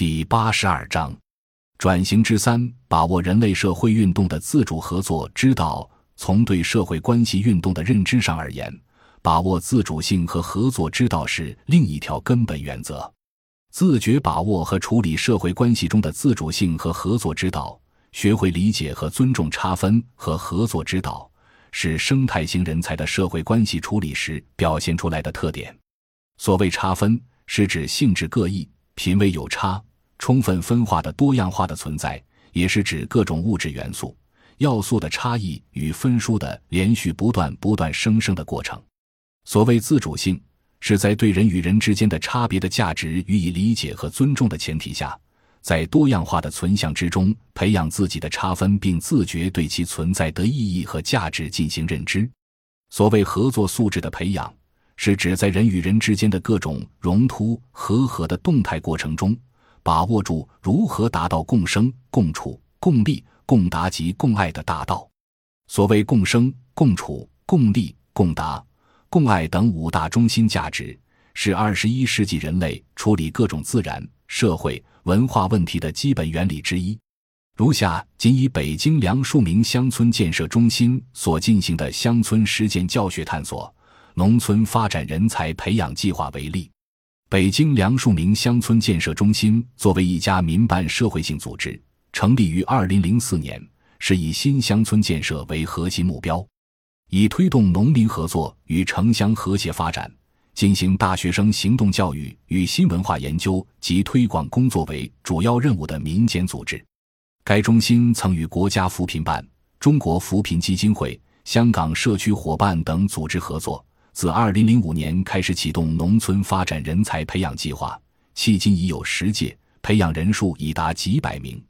第八十二章，转型之三：把握人类社会运动的自主合作之道。从对社会关系运动的认知上而言，把握自主性和合作之道是另一条根本原则。自觉把握和处理社会关系中的自主性和合作之道，学会理解和尊重差分和合作之道。是生态型人才的社会关系处理时表现出来的特点。所谓差分，是指性质各异、品位有差、充分分化的多样化的存在，也是指各种物质元素、要素的差异与分殊的连续不断、不断生生的过程。所谓自主性，是在对人与人之间的差别的价值予以理解和尊重的前提下。在多样化的存像之中培养自己的差分，并自觉对其存在的意义和价值进行认知。所谓合作素质的培养，是指在人与人之间的各种融突合合的动态过程中，把握住如何达到共生、共处、共利、共达及共爱的大道。所谓共生、共处、共利、共达、共爱等五大中心价值，是二十一世纪人类处理各种自然、社会。文化问题的基本原理之一，如下仅以北京梁漱溟乡村建设中心所进行的乡村实践教学探索农村发展人才培养计划为例。北京梁漱溟乡村建设中心作为一家民办社会性组织，成立于二零零四年，是以新乡村建设为核心目标，以推动农民合作与城乡和谐发展。进行大学生行动教育与新文化研究及推广工作为主要任务的民间组织。该中心曾与国家扶贫办、中国扶贫基金会、香港社区伙伴等组织合作，自2005年开始启动农村发展人才培养计划，迄今已有十届，培养人数已达几百名。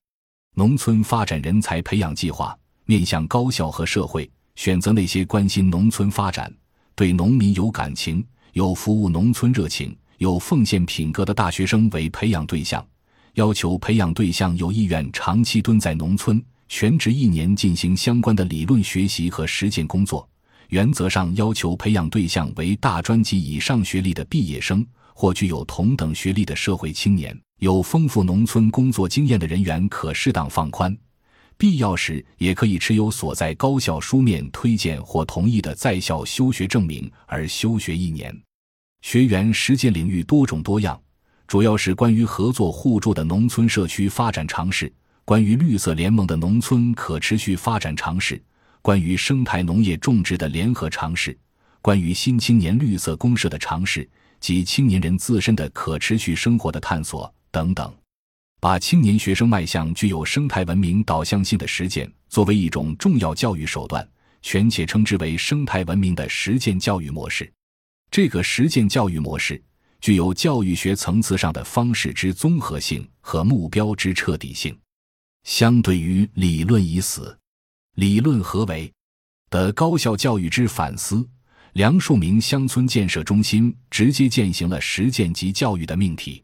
农村发展人才培养计划面向高校和社会，选择那些关心农村发展、对农民有感情。有服务农村热情、有奉献品格的大学生为培养对象，要求培养对象有意愿长期蹲在农村，全职一年进行相关的理论学习和实践工作。原则上要求培养对象为大专及以上学历的毕业生或具有同等学历的社会青年。有丰富农村工作经验的人员可适当放宽，必要时也可以持有所在高校书面推荐或同意的在校休学证明而休学一年。学员实践领域多种多样，主要是关于合作互助的农村社区发展尝试，关于绿色联盟的农村可持续发展尝试，关于生态农业种植的联合尝试，关于新青年绿色公社的尝试及青年人自身的可持续生活的探索等等，把青年学生迈向具有生态文明导向性的实践作为一种重要教育手段，权且称之为生态文明的实践教育模式。这个实践教育模式具有教育学层次上的方式之综合性和目标之彻底性。相对于理论已死，理论何为的高校教育之反思，梁漱溟乡村建设中心直接践行了实践及教育的命题。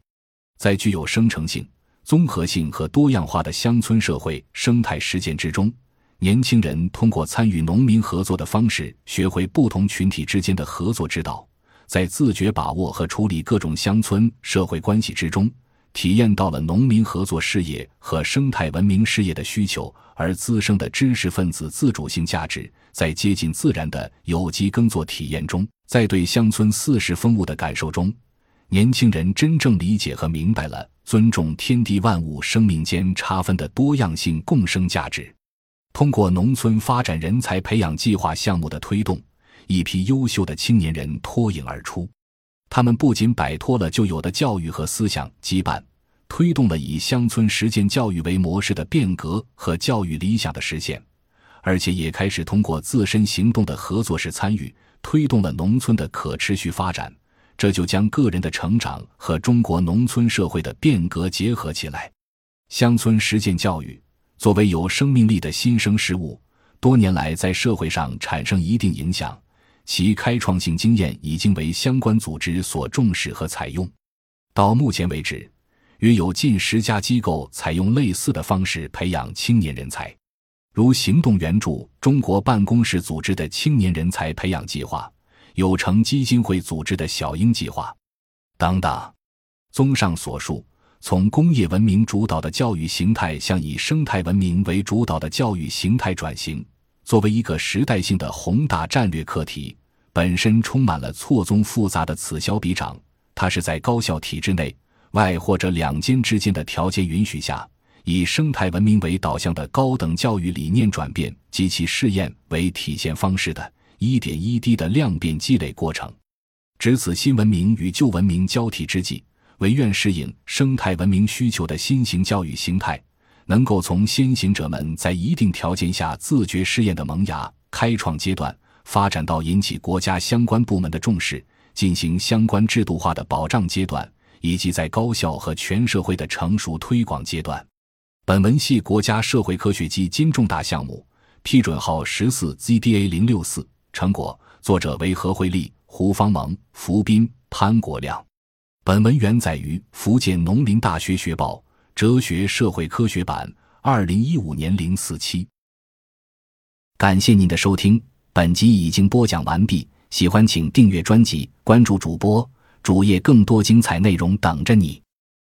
在具有生成性、综合性和多样化的乡村社会生态实践之中，年轻人通过参与农民合作的方式，学会不同群体之间的合作之道。在自觉把握和处理各种乡村社会关系之中，体验到了农民合作事业和生态文明事业的需求而滋生的知识分子自主性价值。在接近自然的有机耕作体验中，在对乡村四时风物的感受中，年轻人真正理解和明白了尊重天地万物生命间差分的多样性共生价值。通过农村发展人才培养计划项目的推动。一批优秀的青年人脱颖而出，他们不仅摆脱了旧有的教育和思想羁绊，推动了以乡村实践教育为模式的变革和教育理想的实现，而且也开始通过自身行动的合作式参与，推动了农村的可持续发展。这就将个人的成长和中国农村社会的变革结合起来。乡村实践教育作为有生命力的新生事物，多年来在社会上产生一定影响。其开创性经验已经为相关组织所重视和采用。到目前为止，约有近十家机构采用类似的方式培养青年人才，如行动援助中国办公室组织的青年人才培养计划、有成基金会组织的小鹰计划等等。综上所述，从工业文明主导的教育形态向以生态文明为主导的教育形态转型，作为一个时代性的宏大战略课题，本身充满了错综复杂的此消彼长。它是在高校体制内外或者两间之间的条件允许下，以生态文明为导向的高等教育理念转变及其试验为体现方式的一点一滴的量变积累过程。值此新文明与旧文明交替之际。唯愿适应生态文明需求的新型教育形态，能够从先行者们在一定条件下自觉试验的萌芽、开创阶段，发展到引起国家相关部门的重视、进行相关制度化的保障阶段，以及在高校和全社会的成熟推广阶段。本文系国家社会科学基金重大项目，批准号十四 ZDA 零六四，成果作者为何惠利、胡方萌、福斌、潘国亮。本文原载于福建农林大学学报哲学社会科学版，二零一五年零四期。感谢您的收听，本集已经播讲完毕。喜欢请订阅专辑，关注主播主页，更多精彩内容等着你。